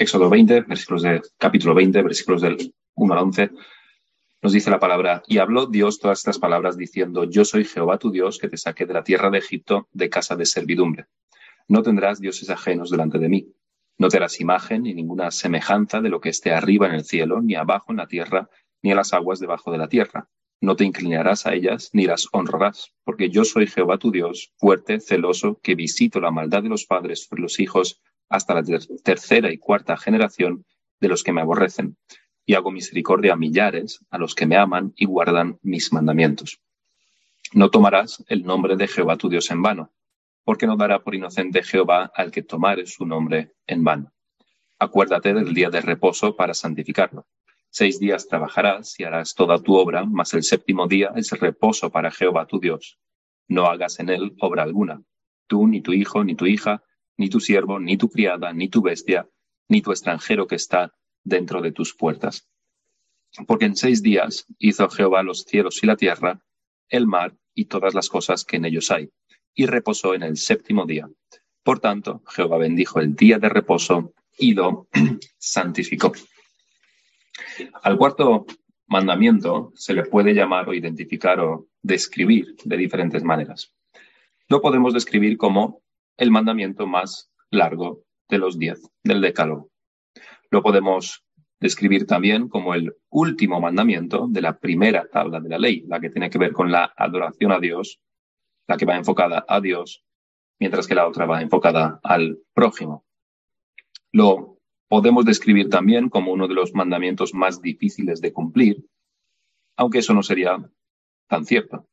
Éxodo 20, versículos de capítulo 20, versículos del 1 al 11, nos dice la palabra, y habló Dios todas estas palabras diciendo, yo soy Jehová tu Dios que te saqué de la tierra de Egipto de casa de servidumbre. No tendrás dioses ajenos delante de mí. No te harás imagen ni ninguna semejanza de lo que esté arriba en el cielo, ni abajo en la tierra, ni a las aguas debajo de la tierra. No te inclinarás a ellas, ni las honrarás, porque yo soy Jehová tu Dios, fuerte, celoso, que visito la maldad de los padres sobre los hijos hasta la tercera y cuarta generación de los que me aborrecen, y hago misericordia a millares, a los que me aman y guardan mis mandamientos. No tomarás el nombre de Jehová tu Dios en vano, porque no dará por inocente Jehová al que tomare su nombre en vano. Acuérdate del día de reposo para santificarlo. Seis días trabajarás y harás toda tu obra, mas el séptimo día es reposo para Jehová tu Dios. No hagas en él obra alguna, tú, ni tu hijo, ni tu hija, ni tu siervo, ni tu criada, ni tu bestia, ni tu extranjero que está dentro de tus puertas. Porque en seis días hizo Jehová los cielos y la tierra, el mar y todas las cosas que en ellos hay, y reposó en el séptimo día. Por tanto, Jehová bendijo el día de reposo y lo santificó. Al cuarto mandamiento se le puede llamar o identificar o describir de diferentes maneras. Lo podemos describir como el mandamiento más largo de los diez, del decálogo. Lo podemos describir también como el último mandamiento de la primera tabla de la ley, la que tiene que ver con la adoración a Dios, la que va enfocada a Dios, mientras que la otra va enfocada al prójimo. Lo podemos describir también como uno de los mandamientos más difíciles de cumplir, aunque eso no sería tan cierto.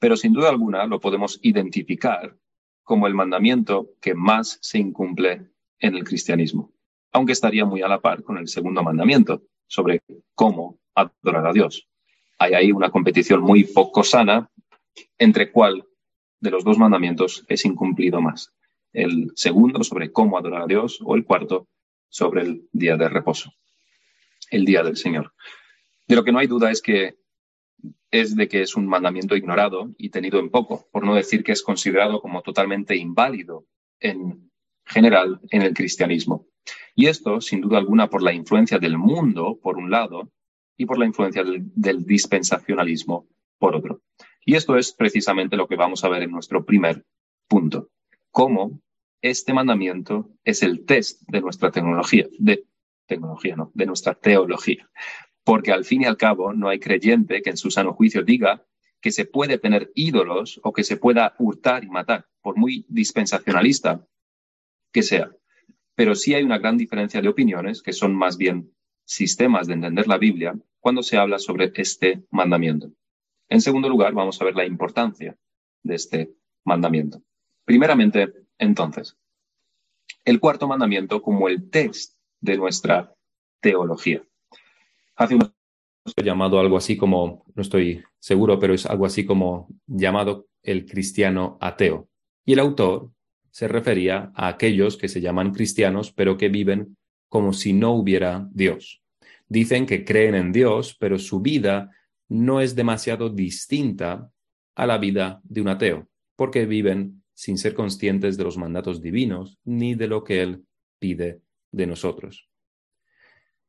Pero sin duda alguna lo podemos identificar como el mandamiento que más se incumple en el cristianismo, aunque estaría muy a la par con el segundo mandamiento sobre cómo adorar a Dios. Hay ahí una competición muy poco sana entre cuál de los dos mandamientos es incumplido más. El segundo sobre cómo adorar a Dios o el cuarto sobre el día de reposo, el día del Señor. De lo que no hay duda es que es de que es un mandamiento ignorado y tenido en poco, por no decir que es considerado como totalmente inválido en general en el cristianismo. Y esto, sin duda alguna, por la influencia del mundo, por un lado, y por la influencia del, dispensacionalismo, por otro. Y esto es precisamente lo que vamos a ver en nuestro primer punto. Cómo este mandamiento es el test de nuestra tecnología, de tecnología, no, de nuestra teología porque al fin y al cabo no hay creyente que en su sano juicio diga que se puede tener ídolos o que se pueda hurtar y matar, por muy dispensacionalista que sea. Pero sí hay una gran diferencia de opiniones, que son más bien sistemas de entender la Biblia, cuando se habla sobre este mandamiento. En segundo lugar, vamos a ver la importancia de este mandamiento. Primeramente, entonces, el cuarto mandamiento como el test de nuestra teología hace unos llamado algo así como, no estoy seguro, pero es algo así como llamado el cristiano ateo. Y el autor se refería a aquellos que se llaman cristianos, pero que viven como si no hubiera Dios. Dicen que creen en Dios, pero su vida no es demasiado distinta a la vida de un ateo, porque viven sin ser conscientes de los mandatos divinos ni de lo que Él pide de nosotros.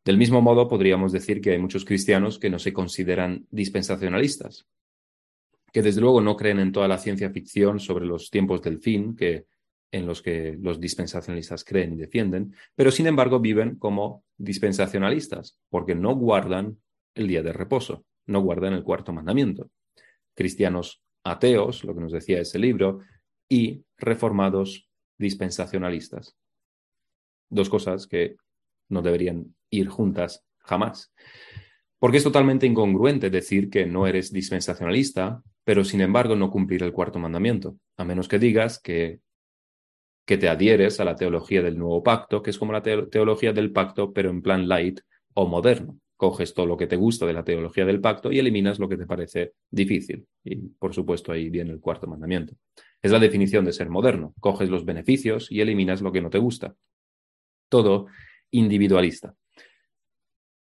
Del mismo modo, podríamos decir que hay muchos cristianos que no se consideran dispensacionalistas, que desde luego no creen en toda la ciencia ficción sobre los tiempos del fin, que en los que los dispensacionalistas creen y defienden, pero sin embargo viven como dispensacionalistas, porque no guardan el día de reposo, no guardan el cuarto mandamiento. Cristianos ateos, lo que nos decía ese libro, y reformados dispensacionalistas. Dos cosas que no deberían ir juntas jamás. Porque es totalmente incongruente decir que no eres dispensacionalista, pero sin embargo no cumplir el cuarto mandamiento, a menos que digas que, que te adhieres a la teología del nuevo pacto, que es como la teología del pacto, pero en plan light o moderno. Coges todo lo que te gusta de la teología del pacto y eliminas lo que te parece difícil. Y por supuesto ahí viene el cuarto mandamiento. Es la definición de ser moderno. Coges los beneficios y eliminas lo que no te gusta. Todo individualista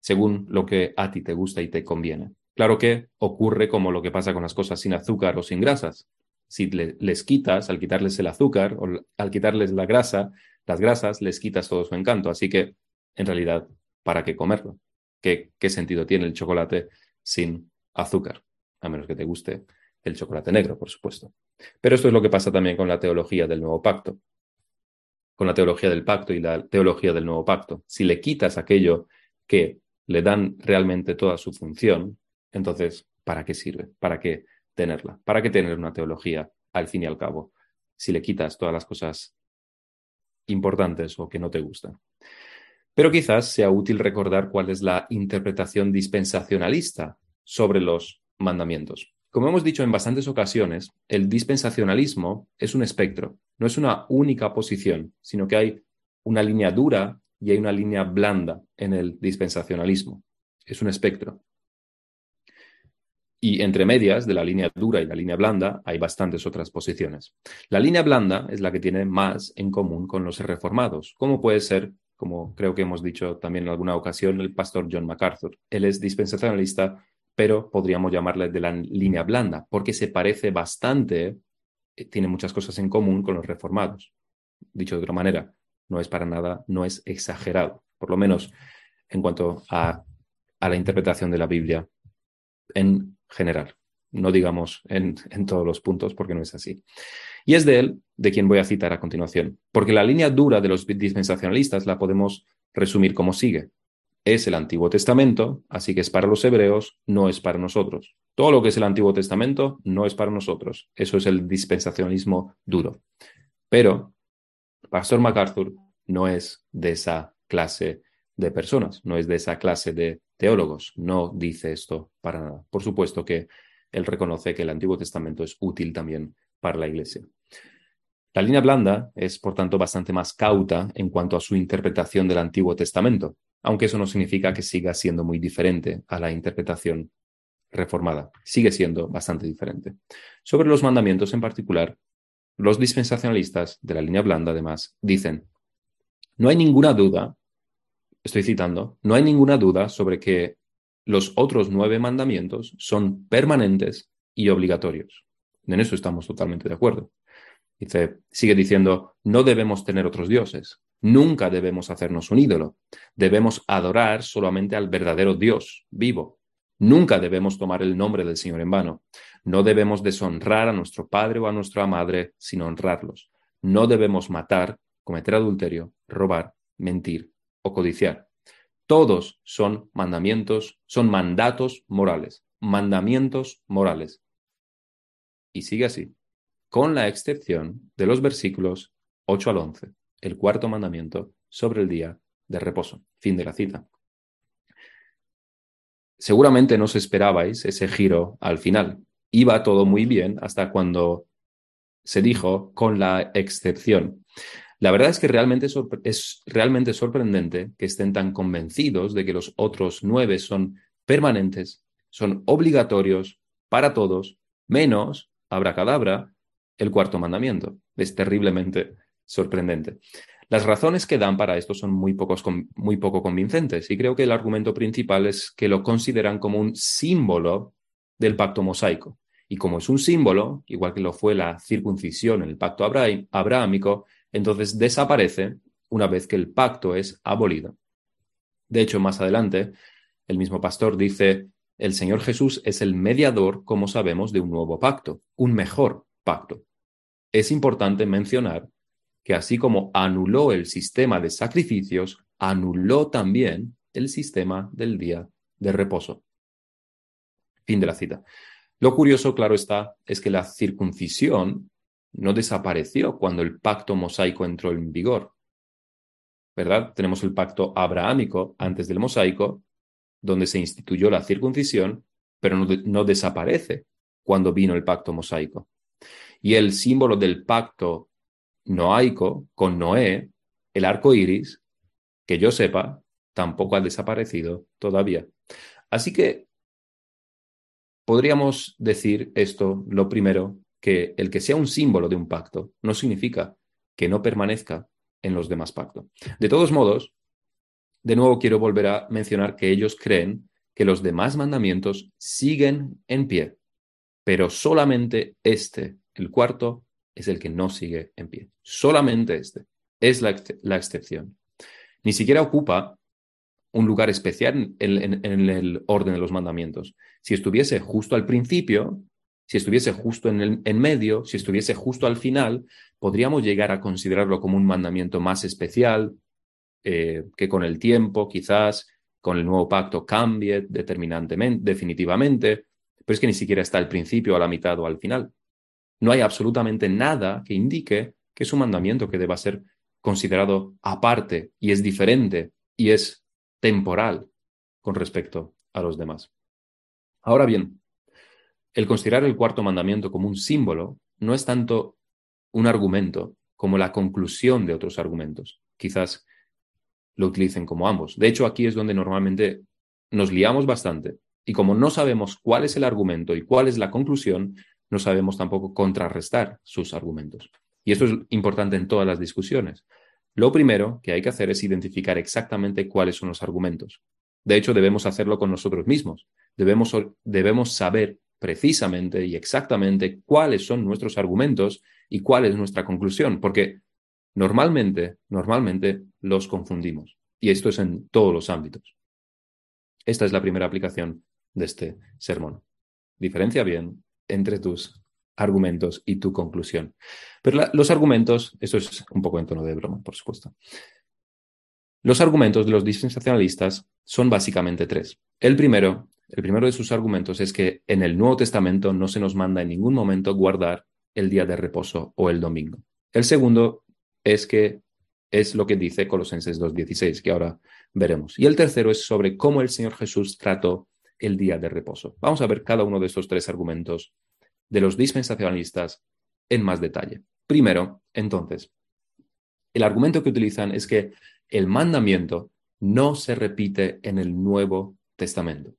según lo que a ti te gusta y te conviene. Claro que ocurre como lo que pasa con las cosas sin azúcar o sin grasas. Si les quitas, al quitarles el azúcar o al quitarles la grasa, las grasas, les quitas todo su encanto. Así que en realidad, ¿para qué comerlo? ¿Qué, ¿Qué sentido tiene el chocolate sin azúcar? A menos que te guste el chocolate negro, por supuesto. Pero esto es lo que pasa también con la teología del nuevo pacto. Con la teología del pacto y la teología del nuevo pacto. Si le quitas aquello que le dan realmente toda su función, entonces, ¿para qué sirve? ¿Para qué tenerla? ¿Para qué tener una teología al fin y al cabo? Si le quitas todas las cosas importantes o que no te gustan. Pero quizás sea útil recordar cuál es la interpretación dispensacionalista sobre los mandamientos. Como hemos dicho en bastantes ocasiones, el dispensacionalismo es un espectro, no es una única posición, sino que hay una línea dura y hay una línea blanda en el dispensacionalismo. Es un espectro. Y entre medias de la línea dura y la línea blanda hay bastantes otras posiciones. La línea blanda es la que tiene más en común con los reformados, como puede ser, como creo que hemos dicho también en alguna ocasión, el pastor John MacArthur. Él es dispensacionalista pero podríamos llamarle de la línea blanda, porque se parece bastante, eh, tiene muchas cosas en común con los reformados. Dicho de otra manera, no es para nada, no es exagerado, por lo menos en cuanto a, la interpretación de la Biblia en general, no digamos en, en todos los puntos, porque no es así. Y es de él de quien voy a citar a continuación, porque la línea dura de los dispensacionalistas la podemos resumir como sigue es el Antiguo Testamento, así que es para los hebreos, no es para nosotros. Todo lo que es el Antiguo Testamento no es para nosotros. Eso es el dispensacionalismo duro. Pero Pastor MacArthur no es de esa clase de personas, no es de esa clase de teólogos, no dice esto para nada. Por supuesto que él reconoce que el Antiguo Testamento es útil también para la Iglesia. La línea blanda es, por tanto, bastante más cauta en cuanto a su interpretación del Antiguo Testamento aunque eso no significa que siga siendo muy diferente a la interpretación reformada. Sigue siendo bastante diferente. Sobre los mandamientos en particular, los dispensacionalistas de la línea blanda, además, dicen, no hay ninguna duda, estoy citando, no hay ninguna duda sobre que los otros nueve mandamientos son permanentes y obligatorios. En eso estamos totalmente de acuerdo. Dice, sigue diciendo, no debemos tener otros dioses. Nunca debemos hacernos un ídolo. Debemos adorar solamente al verdadero Dios vivo. Nunca debemos tomar el nombre del Señor en vano. No debemos deshonrar a nuestro padre o a nuestra madre, sino honrarlos. No debemos matar, cometer adulterio, robar, mentir o codiciar. Todos son mandamientos, son mandatos morales, mandamientos morales. Y sigue así, con la excepción de los versículos 8 al 11 el cuarto mandamiento sobre el día de reposo. Fin de la cita. Seguramente no os esperabais ese giro al final. Iba todo muy bien hasta cuando se dijo con la excepción. La verdad es que realmente es realmente sorprendente que estén tan convencidos de que los otros nueve son permanentes, son obligatorios para todos, menos, abracadabra, el cuarto mandamiento. Es terriblemente sorprendente. Las razones que dan para esto son muy, pocos, muy poco convincentes y creo que el argumento principal es que lo consideran como un símbolo del pacto mosaico. Y como es un símbolo, igual que lo fue la circuncisión en el pacto abrahámico, entonces desaparece una vez que el pacto es abolido. De hecho, más adelante, el mismo pastor dice, el Señor Jesús es el mediador, como sabemos, de un nuevo pacto, un mejor pacto. Es importante mencionar que así como anuló el sistema de sacrificios, anuló también el sistema del día de reposo. Fin de la cita. Lo curioso, claro está, es que la circuncisión no desapareció cuando el pacto mosaico entró en vigor. ¿Verdad? Tenemos el pacto abrahámico antes del mosaico, donde se instituyó la circuncisión, pero no, no desaparece cuando vino el pacto mosaico. Y el símbolo del pacto noaico con Noé, el arco iris, que yo sepa, tampoco ha desaparecido todavía. Así que podríamos decir esto, lo primero, que el que sea un símbolo de un pacto no significa que no permanezca en los demás pactos. De todos modos, de nuevo quiero volver a mencionar que ellos creen que los demás mandamientos siguen en pie, pero solamente este, el cuarto, es el que no sigue en pie. Solamente este es la, excepción. Ni siquiera ocupa un lugar especial en, el orden de los mandamientos. Si estuviese justo al principio, si estuviese justo en, el, en medio, si estuviese justo al final, podríamos llegar a considerarlo como un mandamiento más especial, eh, que con el tiempo, quizás, con el nuevo pacto cambie determinantemente, definitivamente, pero es que ni siquiera está al principio, a la mitad o al final. No hay absolutamente nada que indique que es un mandamiento que deba ser considerado aparte y es diferente y es temporal con respecto a los demás. Ahora bien, el considerar el cuarto mandamiento como un símbolo no es tanto un argumento como la conclusión de otros argumentos. Quizás lo utilicen como ambos. De hecho, aquí es donde normalmente nos liamos bastante y como no sabemos cuál es el argumento y cuál es la conclusión, no sabemos tampoco contrarrestar sus argumentos. Y esto es importante en todas las discusiones. Lo primero que hay que hacer es identificar exactamente cuáles son los argumentos. De hecho, debemos hacerlo con nosotros mismos. Debemos, debemos saber precisamente y exactamente cuáles son nuestros argumentos y cuál es nuestra conclusión, porque normalmente, normalmente los confundimos. Y esto es en todos los ámbitos. Esta es la primera aplicación de este sermón. Diferencia bien entre tus argumentos y tu conclusión. Pero los argumentos, esto es un poco en tono de broma, por supuesto. Los argumentos de los dispensacionalistas son básicamente tres. El primero, el primero de sus argumentos es que en el Nuevo Testamento no se nos manda en ningún momento guardar el día de reposo o el domingo. El segundo es que es lo que dice Colosenses 2.16, que ahora veremos. Y el tercero es sobre cómo el Señor Jesús trató el día de reposo. Vamos a ver cada uno de estos tres argumentos de los dispensacionalistas en más detalle. Primero, entonces, el argumento que utilizan es que el mandamiento no se repite en el Nuevo Testamento.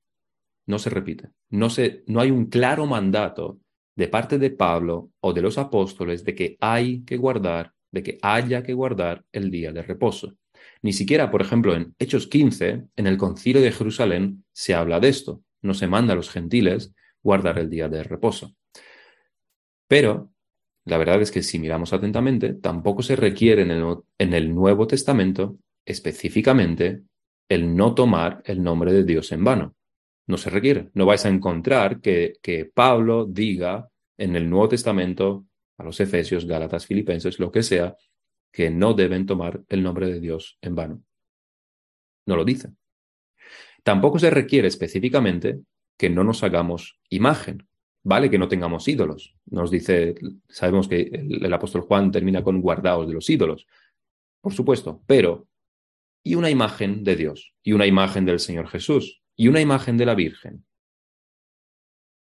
No se repite. No, se, no hay un claro mandato de parte de Pablo o de los apóstoles de que hay que guardar, de que haya que guardar el día de reposo. Ni siquiera, por ejemplo, en Hechos 15, en el concilio de Jerusalén, se habla de esto. No se manda a los gentiles guardar el día de reposo. Pero la verdad es que si miramos atentamente, tampoco se requiere en el, en el Nuevo Testamento específicamente el no tomar el nombre de Dios en vano. No se requiere. No vais a encontrar que, que Pablo diga en el Nuevo Testamento a los Efesios, Gálatas, Filipenses, lo que sea, que no deben tomar el nombre de Dios en vano. No lo dice. Tampoco se requiere específicamente que no nos hagamos imagen. Vale que no tengamos ídolos. Nos dice, sabemos que el, apóstol Juan termina con guardaos de los ídolos. Por supuesto, pero y una imagen de Dios, y una imagen del Señor Jesús, y una imagen de la Virgen.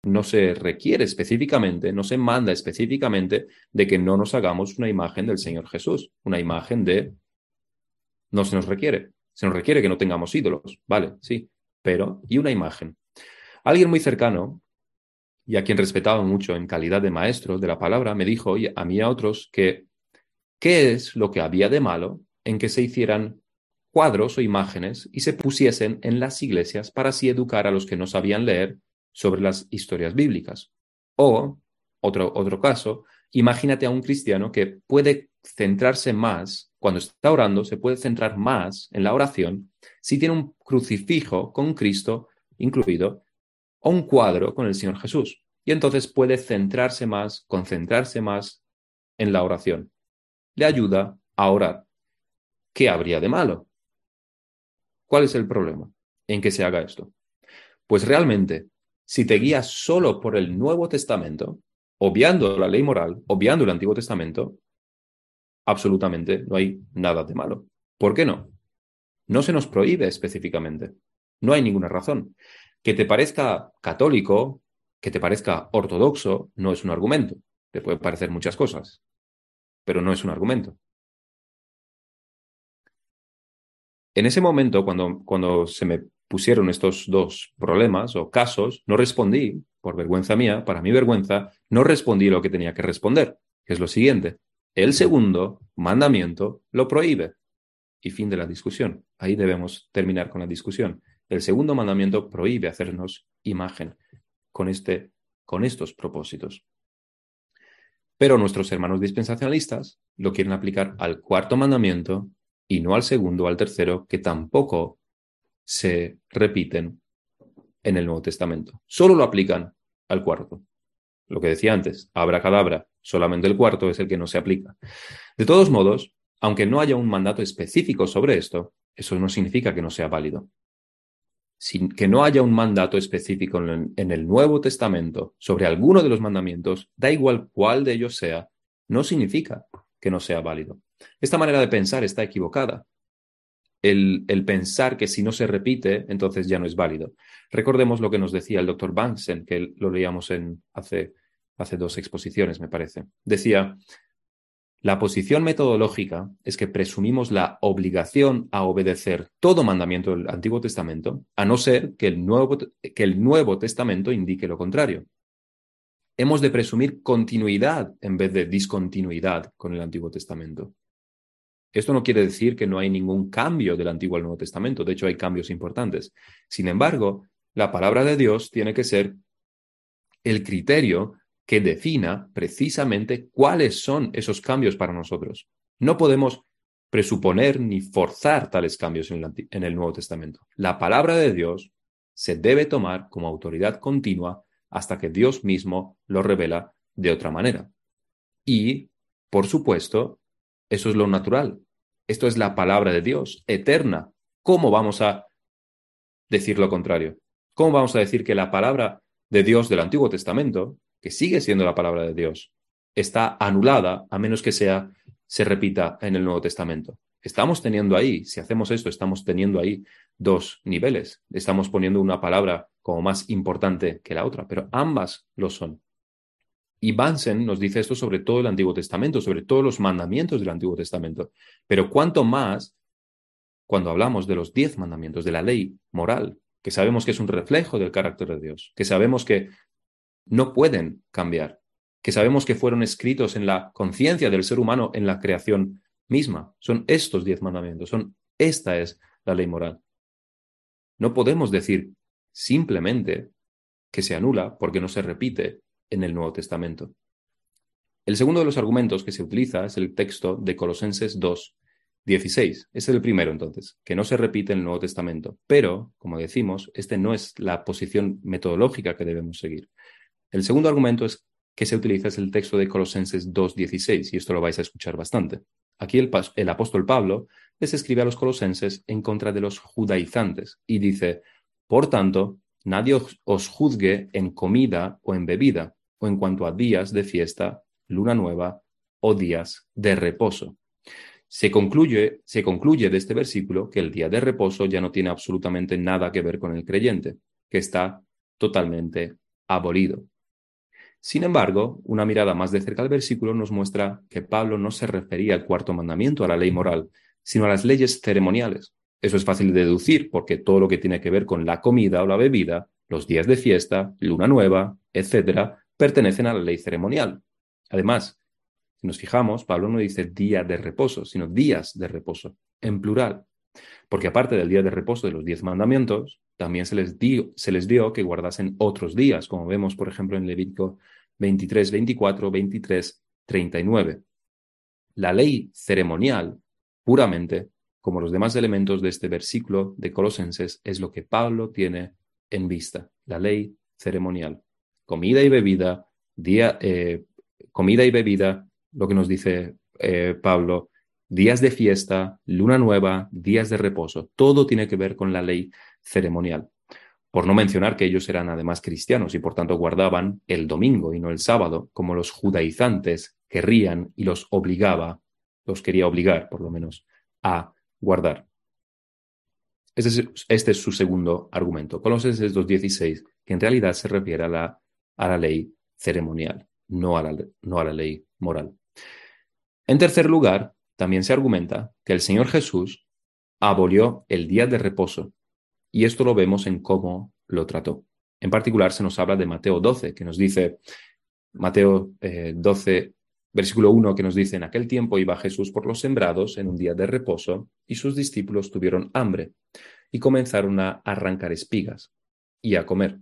No se requiere específicamente, no se manda específicamente de que no nos hagamos una imagen del Señor Jesús, una imagen de... No se nos requiere, se nos requiere que no tengamos ídolos, vale, sí, pero y una imagen. Alguien muy cercano y a quien respetaba mucho en calidad de maestro de la palabra, me dijo a mí y a otros que qué es lo que había de malo en que se hicieran cuadros o imágenes y se pusiesen en las iglesias para así educar a los que no sabían leer sobre las historias bíblicas. O, otro, otro caso, imagínate a un cristiano que puede centrarse más, cuando está orando, se puede centrar más en la oración si tiene un crucifijo con Cristo incluido o un cuadro con el Señor Jesús. Y entonces puede centrarse más, concentrarse más en la oración. Le ayuda a orar. ¿Qué habría de malo? ¿Cuál es el problema en que se haga esto? Pues realmente, si te guías solo por el Nuevo Testamento, obviando la ley moral, obviando el Antiguo Testamento, absolutamente no hay nada de malo. ¿Por qué no? No se nos prohíbe específicamente. No hay ninguna razón. Que te parezca católico, que te parezca ortodoxo, no es un argumento. Te puede parecer muchas cosas, pero no es un argumento. En ese momento, cuando, cuando se me pusieron estos dos problemas o casos, no respondí, por vergüenza mía, para mi vergüenza, no respondí lo que tenía que responder, que es lo siguiente. El segundo mandamiento lo prohíbe. Y fin de la discusión. Ahí debemos terminar con la discusión. El segundo mandamiento prohíbe hacernos imagen con, este, con estos propósitos. Pero nuestros hermanos dispensacionalistas lo quieren aplicar al cuarto mandamiento y no al segundo o al tercero, que tampoco se repiten en el Nuevo Testamento. Solo lo aplican al cuarto. Lo que decía antes, abracadabra, solamente el cuarto es el que no se aplica. De todos modos, aunque no haya un mandato específico sobre esto, eso no significa que no sea válido. Sin que no haya un mandato específico en el Nuevo Testamento sobre alguno de los mandamientos, da igual cuál de ellos sea, no significa que no sea válido. Esta manera de pensar está equivocada. El, pensar que si no se repite, entonces ya no es válido. Recordemos lo que nos decía el doctor Banksen, que lo leíamos hace, hace dos exposiciones, me parece. Decía, la posición metodológica es que presumimos la obligación a obedecer todo mandamiento del Antiguo Testamento, a no ser que el Nuevo, que el Nuevo Testamento indique lo contrario. Hemos de presumir continuidad en vez de discontinuidad con el Antiguo Testamento. Esto no quiere decir que no hay ningún cambio del Antiguo al Nuevo Testamento, de hecho hay cambios importantes. Sin embargo, la palabra de Dios tiene que ser el criterio que defina precisamente cuáles son esos cambios para nosotros. No podemos presuponer ni forzar tales cambios en el, Nuevo Testamento. La palabra de Dios se debe tomar como autoridad continua hasta que Dios mismo lo revela de otra manera. Y, por supuesto, eso es lo natural. Esto es la palabra de Dios, eterna. ¿Cómo vamos a decir lo contrario? ¿Cómo vamos a decir que la palabra de Dios del Antiguo Testamento que sigue siendo la palabra de Dios, está anulada a menos que sea, se repita en el Nuevo Testamento. Estamos teniendo ahí, si hacemos esto, estamos teniendo ahí dos niveles. Estamos poniendo una palabra como más importante que la otra, pero ambas lo son. Y Bansen nos dice esto sobre todo el Antiguo Testamento, sobre todos los mandamientos del Antiguo Testamento. Pero cuanto más cuando hablamos de los diez mandamientos, de la ley moral, que sabemos que es un reflejo del carácter de Dios, que sabemos que no pueden cambiar, que sabemos que fueron escritos en la conciencia del ser humano en la creación misma. Son estos diez mandamientos, son esta es la ley moral. No podemos decir simplemente que se anula porque no se repite en el Nuevo Testamento. El segundo de los argumentos que se utiliza es el texto de Colosenses 2, 16. Este es el primero, entonces, que no se repite en el Nuevo Testamento. Pero, como decimos, este no es la posición metodológica que debemos seguir. El segundo argumento es que se utiliza es el texto de Colosenses 2.16, y esto lo vais a escuchar bastante. Aquí el, el apóstol Pablo les escribe a los colosenses en contra de los judaizantes y dice, por tanto, nadie os juzgue en comida o en bebida, o en cuanto a días de fiesta, luna nueva o días de reposo. Se concluye, se concluye de este versículo que el día de reposo ya no tiene absolutamente nada que ver con el creyente, que está totalmente abolido. Sin embargo, una mirada más de cerca al versículo nos muestra que Pablo no se refería al cuarto mandamiento, a la ley moral, sino a las leyes ceremoniales. Eso es fácil de deducir porque todo lo que tiene que ver con la comida o la bebida, los días de fiesta, luna nueva, etc., pertenecen a la ley ceremonial. Además, si nos fijamos, Pablo no dice día de reposo, sino días de reposo, en plural. Porque aparte del día de reposo de los diez mandamientos, también se les, dio, se les dio que guardasen otros días, como vemos, por ejemplo, en Levítico 23, 24, 23, 39. La ley ceremonial, puramente, como los demás elementos de este versículo de Colosenses, es lo que Pablo tiene en vista, la ley ceremonial. Comida y bebida, día, eh, comida y bebida, lo que nos dice eh, Pablo, días de fiesta, luna nueva, días de reposo, todo tiene que ver con la ley ceremonial. Por no mencionar que ellos eran además cristianos y por tanto guardaban el domingo y no el sábado, como los judaizantes querrían y los obligaba, los quería obligar por lo menos, a guardar. Este es, este su segundo argumento. Colosenses 2.16, que en realidad se refiere a la, a la ley ceremonial, no a la, no a la ley moral. En tercer lugar, también se argumenta que el Señor Jesús abolió el día de reposo y esto lo vemos en cómo lo trató. En particular se nos habla de Mateo 12, que nos dice, Mateo 12, eh, versículo 1, que nos dice, en aquel tiempo iba Jesús por los sembrados en un día de reposo y sus discípulos tuvieron hambre y comenzaron a arrancar espigas y a comer.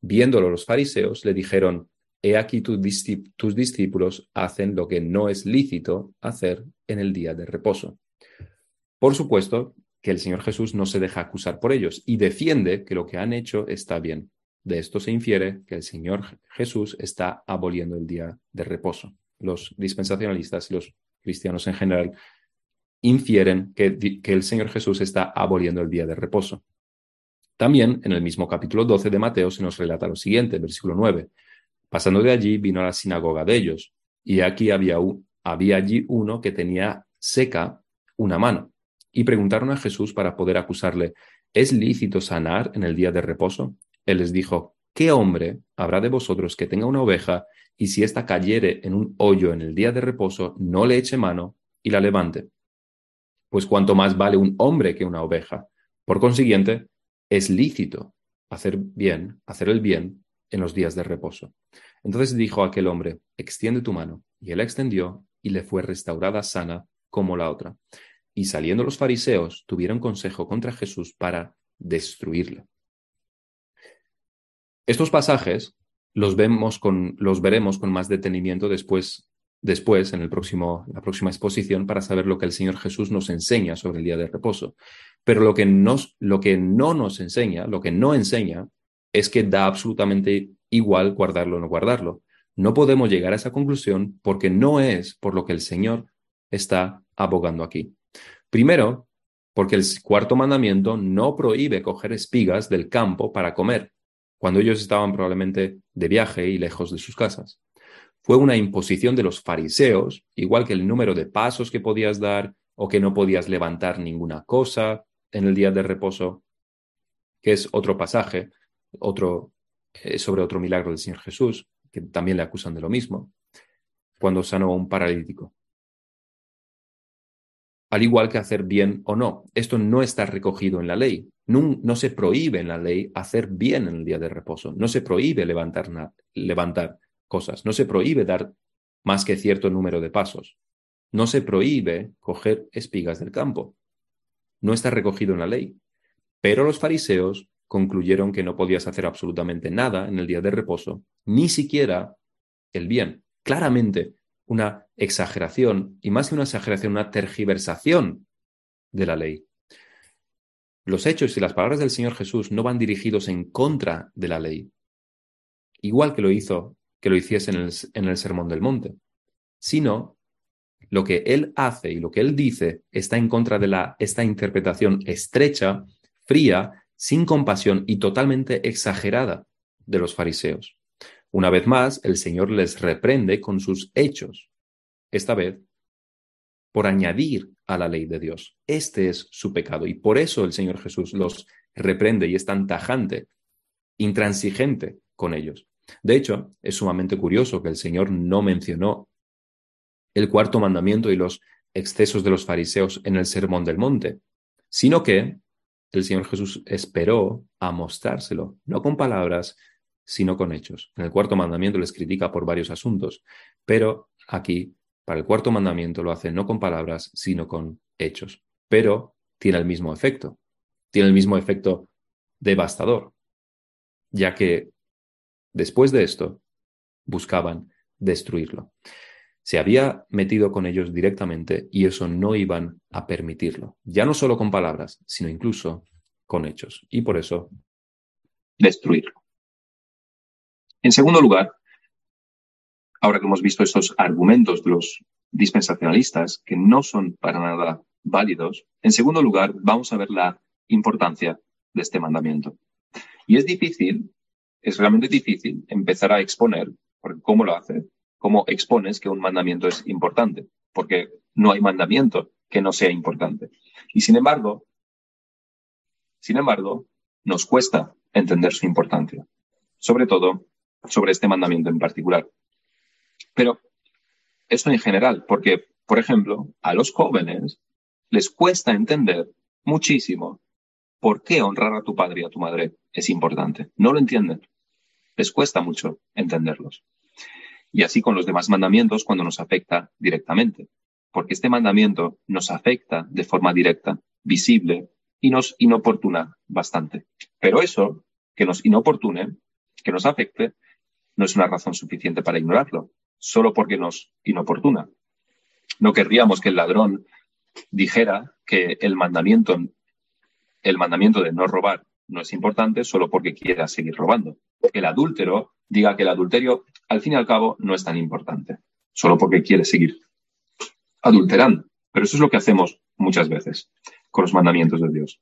Viéndolo los fariseos le dijeron, He aquí tus discípulos hacen lo que no es lícito hacer en el día de reposo. Por supuesto que el Señor Jesús no se deja acusar por ellos y defiende que lo que han hecho está bien. De esto se infiere que el Señor Jesús está aboliendo el día de reposo. Los dispensacionalistas y los cristianos en general infieren que, el Señor Jesús está aboliendo el día de reposo. También en el mismo capítulo 12 de Mateo se nos relata lo siguiente, versículo 9. Pasando de allí vino a la sinagoga de ellos, y aquí había, había allí uno que tenía seca una mano y preguntaron a Jesús para poder acusarle, ¿es lícito sanar en el día de reposo? Él les dijo, ¿qué hombre habrá de vosotros que tenga una oveja y si ésta cayere en un hoyo en el día de reposo, no le eche mano y la levante? Pues cuanto más vale un hombre que una oveja. Por consiguiente, es lícito hacer bien, hacer el bien en los días de reposo. Entonces dijo aquel hombre, extiende tu mano. Y él extendió y le fue restaurada sana como la otra. Y saliendo los fariseos, tuvieron consejo contra Jesús para destruirle. Estos pasajes los, vemos con, los veremos con más detenimiento después, después en el próximo, la próxima exposición, para saber lo que el Señor Jesús nos enseña sobre el día de reposo. Pero lo que, lo que no nos enseña, lo que no enseña, es que da absolutamente igual guardarlo o no guardarlo. No podemos llegar a esa conclusión porque no es por lo que el Señor está abogando aquí. Primero, porque el cuarto mandamiento no prohíbe coger espigas del campo para comer, cuando ellos estaban probablemente de viaje y lejos de sus casas. Fue una imposición de los fariseos, igual que el número de pasos que podías dar o que no podías levantar ninguna cosa en el día de reposo, que es otro pasaje, otro, eh, sobre otro milagro del Señor Jesús, que también le acusan de lo mismo, cuando sanó a un paralítico al igual que hacer bien o no. Esto no está recogido en la ley. No, se prohíbe en la ley hacer bien en el día de reposo. No se prohíbe levantar, levantar cosas. No se prohíbe dar más que cierto número de pasos. No se prohíbe coger espigas del campo. No está recogido en la ley. Pero los fariseos concluyeron que no podías hacer absolutamente nada en el día de reposo, ni siquiera el bien. Claramente, una exageración, y más que una exageración, una tergiversación de la ley. Los hechos y las palabras del Señor Jesús no van dirigidos en contra de la ley, igual que lo hizo, que lo hiciese en el, en el Sermón del Monte, sino lo que Él hace y lo que Él dice está en contra de la, esta interpretación estrecha, fría, sin compasión y totalmente exagerada de los fariseos. Una vez más, el Señor les reprende con sus hechos, esta vez por añadir a la ley de Dios. Este es su pecado y por eso el Señor Jesús los reprende y es tan tajante, intransigente con ellos. De hecho, es sumamente curioso que el Señor no mencionó el cuarto mandamiento y los excesos de los fariseos en el Sermón del Monte, sino que el Señor Jesús esperó a mostrárselo, no con palabras, sino con hechos. En el cuarto mandamiento les critica por varios asuntos, pero aquí, para el cuarto mandamiento, lo hace no con palabras, sino con hechos. Pero tiene el mismo efecto, tiene el mismo efecto devastador, ya que después de esto buscaban destruirlo. Se había metido con ellos directamente y eso no iban a permitirlo, ya no solo con palabras, sino incluso con hechos. Y por eso destruirlo. En segundo lugar, ahora que hemos visto estos argumentos de los dispensacionalistas que no son para nada válidos, en segundo lugar, vamos a ver la importancia de este mandamiento. Y es difícil, es realmente difícil empezar a exponer, porque ¿cómo lo hace? ¿Cómo expones que un mandamiento es importante? Porque no hay mandamiento que no sea importante. Y sin embargo, sin embargo, nos cuesta entender su importancia. Sobre todo sobre este mandamiento en particular. Pero esto en general, porque, por ejemplo, a los jóvenes les cuesta entender muchísimo por qué honrar a tu padre y a tu madre es importante. No lo entienden. Les cuesta mucho entenderlos. Y así con los demás mandamientos cuando nos afecta directamente. Porque este mandamiento nos afecta de forma directa, visible y nos inoportuna bastante. Pero eso, que nos inoportune, que nos afecte, no es una razón suficiente para ignorarlo, solo porque nos inoportuna. No querríamos que el ladrón dijera que el mandamiento el mandamiento de no robar no es importante solo porque quiera seguir robando. El adúltero diga que el adulterio, al fin y al cabo, no es tan importante, solo porque quiere seguir adulterando. Pero eso es lo que hacemos muchas veces con los mandamientos de Dios.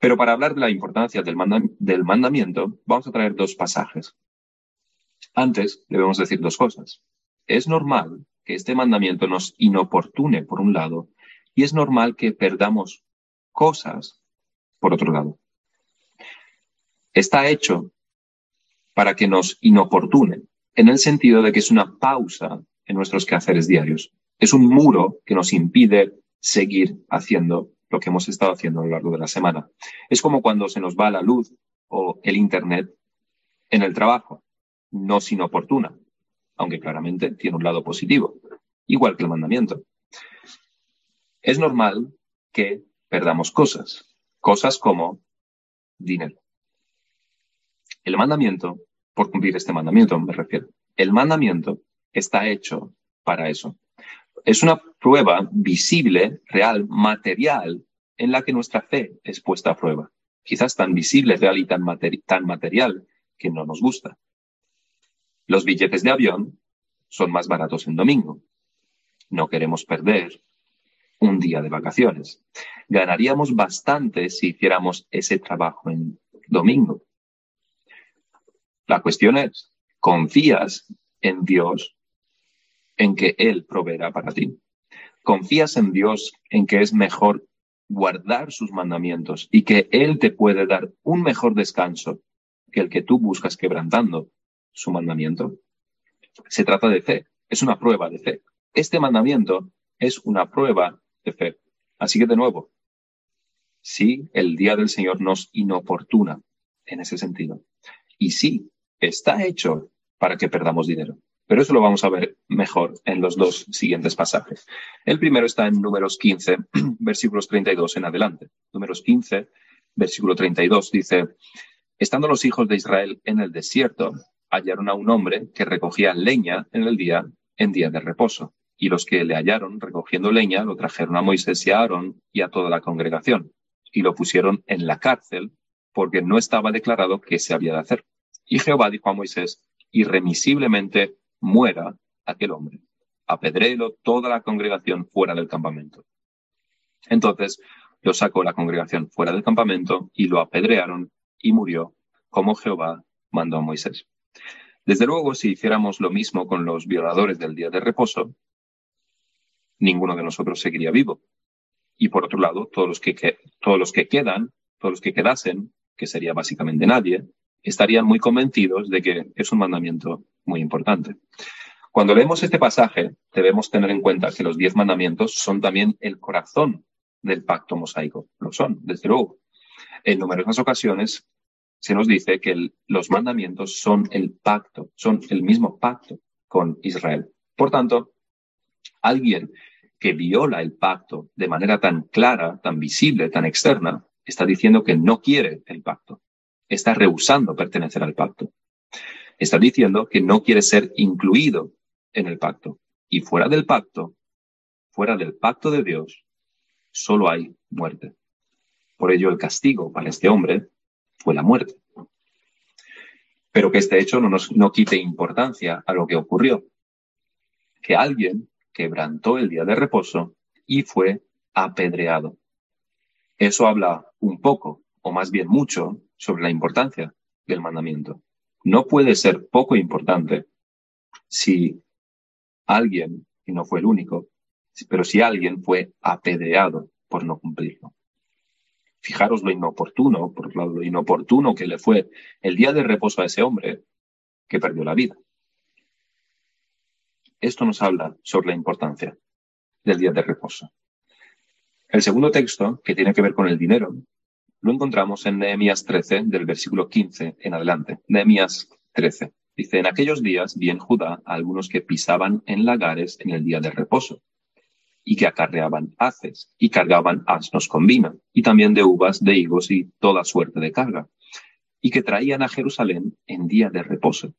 Pero para hablar de la importancia del, del mandamiento, vamos a traer dos pasajes. Antes debemos decir dos cosas. Es normal que este mandamiento nos inoportune por un lado y es normal que perdamos cosas por otro lado está hecho para que nos inoportune, en el sentido de que es una pausa en nuestros quehaceres diarios. Es un muro que nos impide seguir haciendo lo que hemos estado haciendo a lo largo de la semana. Es como cuando se nos va la luz o el Internet en el trabajo. Nos inoportuna, aunque claramente tiene un lado positivo, igual que el mandamiento. Es normal que perdamos cosas, cosas como dinero. El mandamiento, por cumplir este mandamiento me refiero, el mandamiento está hecho para eso. Es una prueba visible, real, material, en la que nuestra fe es puesta a prueba. Quizás tan visible, real y tan, tan material que no nos gusta. Los billetes de avión son más baratos en domingo. No queremos perder un día de vacaciones. Ganaríamos bastante si hiciéramos ese trabajo en domingo. La cuestión es, ¿confías en Dios en que Él proveerá para ti? ¿Confías en Dios en que es mejor guardar sus mandamientos y que Él te puede dar un mejor descanso que el que tú buscas quebrantando su mandamiento? Se trata de fe, es una prueba de fe. Este mandamiento es una prueba de fe. Así que de nuevo, sí, el día del Señor nos inoportuna en ese sentido. Y sí, está hecho para que perdamos dinero. Pero eso lo vamos a ver mejor en los dos siguientes pasajes. El primero está en números 15, versículos 32 en adelante. Números 15, versículo 32 dice, estando los hijos de Israel en el desierto, hallaron a un hombre que recogía leña en el día, en día de reposo. Y los que le hallaron recogiendo leña lo trajeron a Moisés y a Aarón y a toda la congregación. Y lo pusieron en la cárcel porque no estaba declarado qué se había de hacer. Y Jehová dijo a Moisés, irremisiblemente muera aquel hombre. Apedréelo toda la congregación fuera del campamento. Entonces lo sacó la congregación fuera del campamento y lo apedrearon y murió, como Jehová mandó a Moisés. Desde luego, si hiciéramos lo mismo con los violadores del día de reposo, ninguno de nosotros seguiría vivo. Y por otro lado, todos los que, todos los que quedan, todos los que quedasen, que sería básicamente nadie, estarían muy convencidos de que es un mandamiento muy importante. Cuando leemos este pasaje, debemos tener en cuenta que los diez mandamientos son también el corazón del pacto mosaico. Lo son, desde luego. En numerosas ocasiones se nos dice que los mandamientos son el pacto, son el mismo pacto con Israel. Por tanto, alguien que viola el pacto de manera tan clara, tan visible, tan externa, está diciendo que no quiere el pacto está rehusando pertenecer al pacto. Está diciendo que no quiere ser incluido en el pacto. Y fuera del pacto, fuera del pacto de Dios, solo hay muerte. Por ello el castigo para este hombre fue la muerte. Pero que este hecho no nos no quite importancia a lo que ocurrió. Que alguien quebrantó el día de reposo y fue apedreado. Eso habla un poco, o más bien mucho, sobre la importancia del mandamiento. No puede ser poco importante si alguien, y no fue el único, pero si alguien fue apedreado por no cumplirlo. Fijaros lo inoportuno, por lo inoportuno que le fue el día de reposo a ese hombre que perdió la vida. Esto nos habla sobre la importancia del día de reposo. El segundo texto, que tiene que ver con el dinero, lo encontramos en Nehemías 13, del versículo 15 en adelante. Nehemías 13. Dice, en aquellos días vi en Judá algunos que pisaban en lagares en el día de reposo, y que acarreaban haces, y cargaban asnos con vino, y también de uvas, de higos y toda suerte de carga, y que traían a Jerusalén en día de reposo.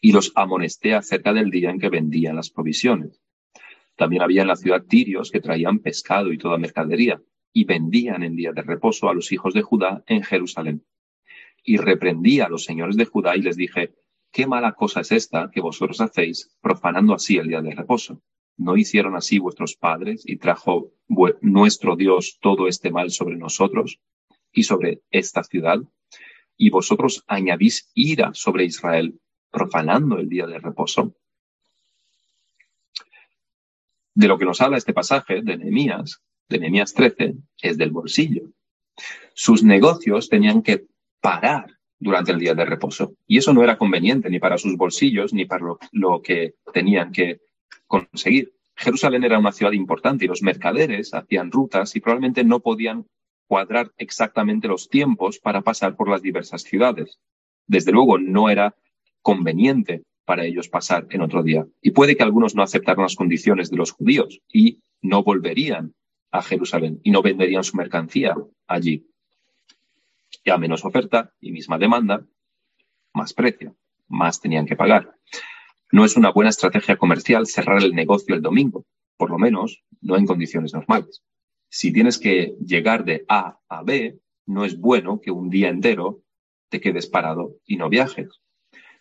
Y los amonesté acerca del día en que vendían las provisiones. También había en la ciudad tirios que traían pescado y toda mercadería, y vendían en día de reposo a los hijos de Judá en Jerusalén. Y reprendí a los señores de Judá y les dije, qué mala cosa es esta que vosotros hacéis, profanando así el día de reposo. ¿No hicieron así vuestros padres y trajo nuestro Dios todo este mal sobre nosotros y sobre esta ciudad? Y vosotros añadís ira sobre Israel, profanando el día de reposo. De lo que nos habla este pasaje de Nehemías, de Nehemías 13, es del bolsillo. Sus negocios tenían que parar durante el día de reposo. Y eso no era conveniente ni para sus bolsillos ni para lo, que tenían que conseguir. Jerusalén era una ciudad importante y los mercaderes hacían rutas y probablemente no podían cuadrar exactamente los tiempos para pasar por las diversas ciudades. Desde luego no era conveniente para ellos pasar en otro día. Y puede que algunos no aceptaran las condiciones de los judíos y no volverían a Jerusalén y no venderían su mercancía allí. Ya menos oferta y misma demanda, más precio, más tenían que pagar. No es una buena estrategia comercial cerrar el negocio el domingo, por lo menos no en condiciones normales. Si tienes que llegar de A a B, no es bueno que un día entero te quedes parado y no viajes.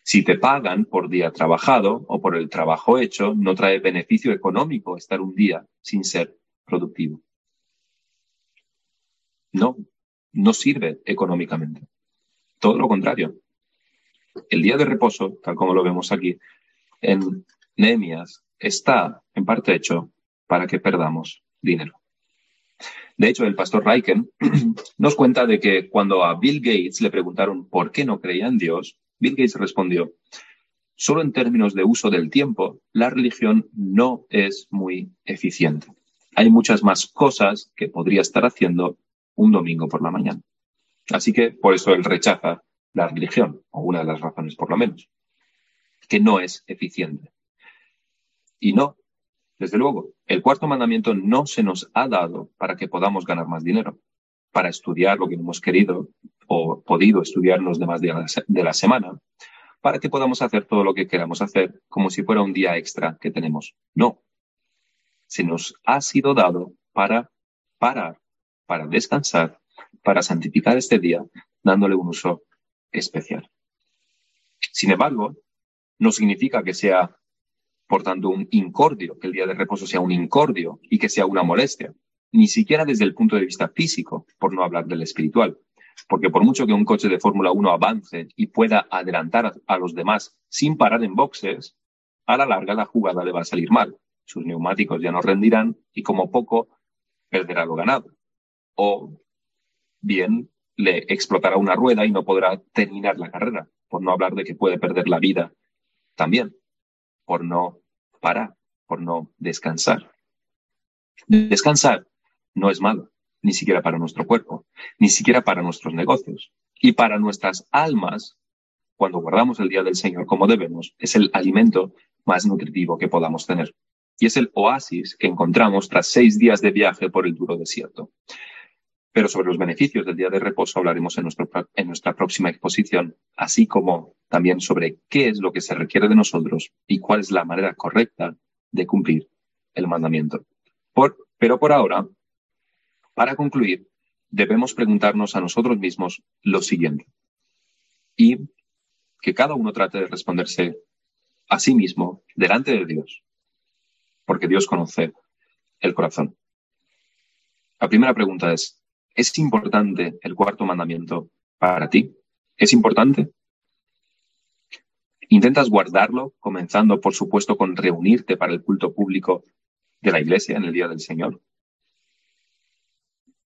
Si te pagan por día trabajado o por el trabajo hecho, no trae beneficio económico estar un día sin ser productivo. No, no sirve económicamente. Todo lo contrario. El día de reposo, tal como lo vemos aquí en Nehemías, está en parte hecho para que perdamos dinero. De hecho, el pastor Reichen nos cuenta de que cuando a Bill Gates le preguntaron por qué no creía en Dios, Bill Gates respondió, solo en términos de uso del tiempo, la religión no es muy eficiente. Hay muchas más cosas que podría estar haciendo un domingo por la mañana. Así que por eso él rechaza la religión, o una de las razones por lo menos, que no es eficiente. Y no, desde luego, el cuarto mandamiento no se nos ha dado para que podamos ganar más dinero, para estudiar lo que hemos querido o podido estudiar los demás días de la semana para que podamos hacer todo lo que queramos hacer como si fuera un día extra que tenemos. No. Se nos ha sido dado para parar, para descansar, para santificar este día, dándole un uso especial. Sin embargo, no significa que sea, por tanto, un incordio, que el día de reposo sea un incordio y que sea una molestia, ni siquiera desde el punto de vista físico, por no hablar del espiritual. Porque por mucho que un coche de Fórmula 1 avance y pueda adelantar a, los demás sin parar en boxes, a la larga la jugada le va a salir mal. Sus neumáticos ya no rendirán y como poco perderá lo ganado. O bien le explotará una rueda y no podrá terminar la carrera, por no hablar de que puede perder la vida también, por no parar, por no descansar. Descansar no es malo ni siquiera para nuestro cuerpo, ni siquiera para nuestros negocios. Y para nuestras almas, cuando guardamos el día del Señor como debemos, es el alimento más nutritivo que podamos tener. Y es el oasis que encontramos tras seis días de viaje por el duro desierto. Pero sobre los beneficios del día de reposo hablaremos en, nuestra próxima exposición, así como también sobre qué es lo que se requiere de nosotros y cuál es la manera correcta de cumplir el mandamiento. Pero por ahora para concluir, debemos preguntarnos a nosotros mismos lo siguiente y que cada uno trate de responderse a sí mismo delante de Dios, porque Dios conoce el corazón. La primera pregunta es, ¿es importante el cuarto mandamiento para ti? ¿Es importante? ¿Intentas guardarlo, comenzando, por supuesto, con reunirte para el culto público de la iglesia en el Día del Señor?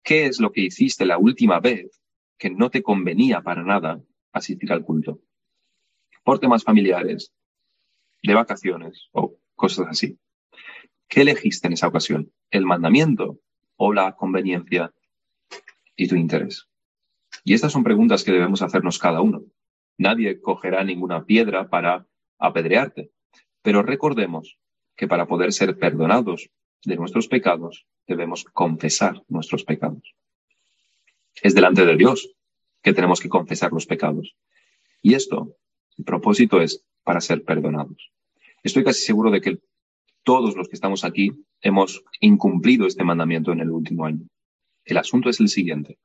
¿Qué es lo que hiciste la última vez que no te convenía para nada asistir al culto? Por temas familiares, de vacaciones o cosas así. ¿Qué elegiste en esa ocasión? ¿El mandamiento o la conveniencia y tu interés? Y estas son preguntas que debemos hacernos cada uno. Nadie cogerá ninguna piedra para apedrearte, pero recordemos que para poder ser perdonados de nuestros pecados, debemos confesar nuestros pecados. Es delante de Dios que tenemos que confesar los pecados. Y esto, el propósito es para ser perdonados. Estoy casi seguro de que todos los que estamos aquí hemos incumplido este mandamiento en el último año. El asunto es el siguiente.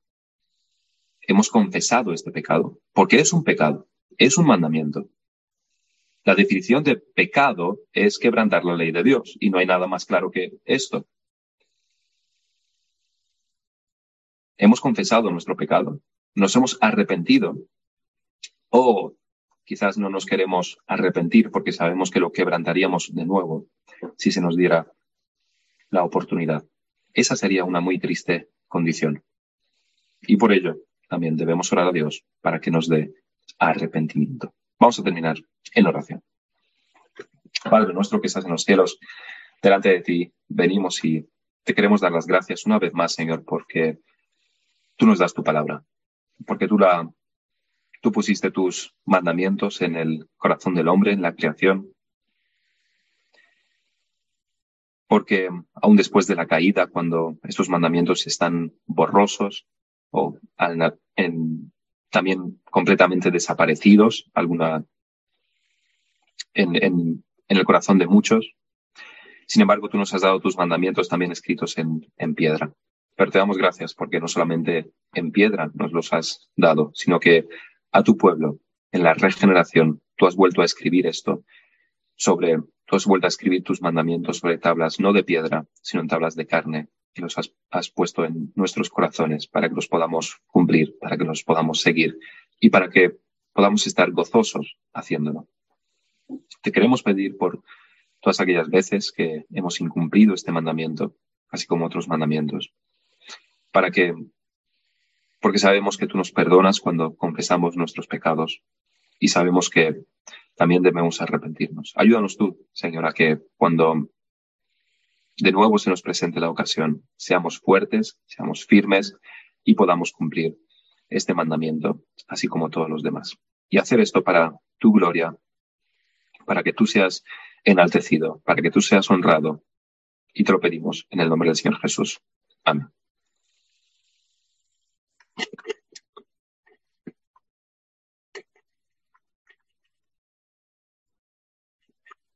Hemos confesado este pecado, porque es un pecado, es un mandamiento. La definición de pecado es quebrantar la ley de Dios, y no hay nada más claro que esto. Hemos confesado nuestro pecado, nos hemos arrepentido, o quizás no nos queremos arrepentir porque sabemos que lo quebrantaríamos de nuevo si se nos diera la oportunidad. Esa sería una muy triste condición. Y por ello también debemos orar a Dios para que nos dé arrepentimiento. Vamos a terminar en oración. Padre nuestro que estás en los cielos, delante de ti venimos y te queremos dar las gracias una vez más, Señor, porque tú nos das tu palabra, porque tú la tú pusiste tus mandamientos en el corazón del hombre, en la creación, porque aún después de la caída, cuando estos mandamientos están borrosos o también completamente desaparecidos, alguna en, el corazón de muchos. Sin embargo, tú nos has dado tus mandamientos también escritos en, en piedra. Pero te damos gracias porque no solamente en piedra nos los has dado, sino que a tu pueblo, en la regeneración, tú has vuelto a escribir esto sobre Tú has vuelto a escribir tus mandamientos sobre tablas no de piedra, sino en tablas de carne, y los has, puesto en nuestros corazones para que los podamos cumplir, para que los podamos seguir y para que podamos estar gozosos haciéndolo. Te queremos pedir por todas aquellas veces que hemos incumplido este mandamiento, así como otros mandamientos, para que, porque sabemos que tú nos perdonas cuando confesamos nuestros pecados y sabemos que también debemos arrepentirnos. Ayúdanos tú, Señor, a que cuando de nuevo se nos presente la ocasión, seamos fuertes, seamos firmes y podamos cumplir este mandamiento, así como todos los demás. Y hacer esto para tu gloria, para que tú seas enaltecido, para que tú seas honrado. Y te lo pedimos en el nombre del Señor Jesús. Amén.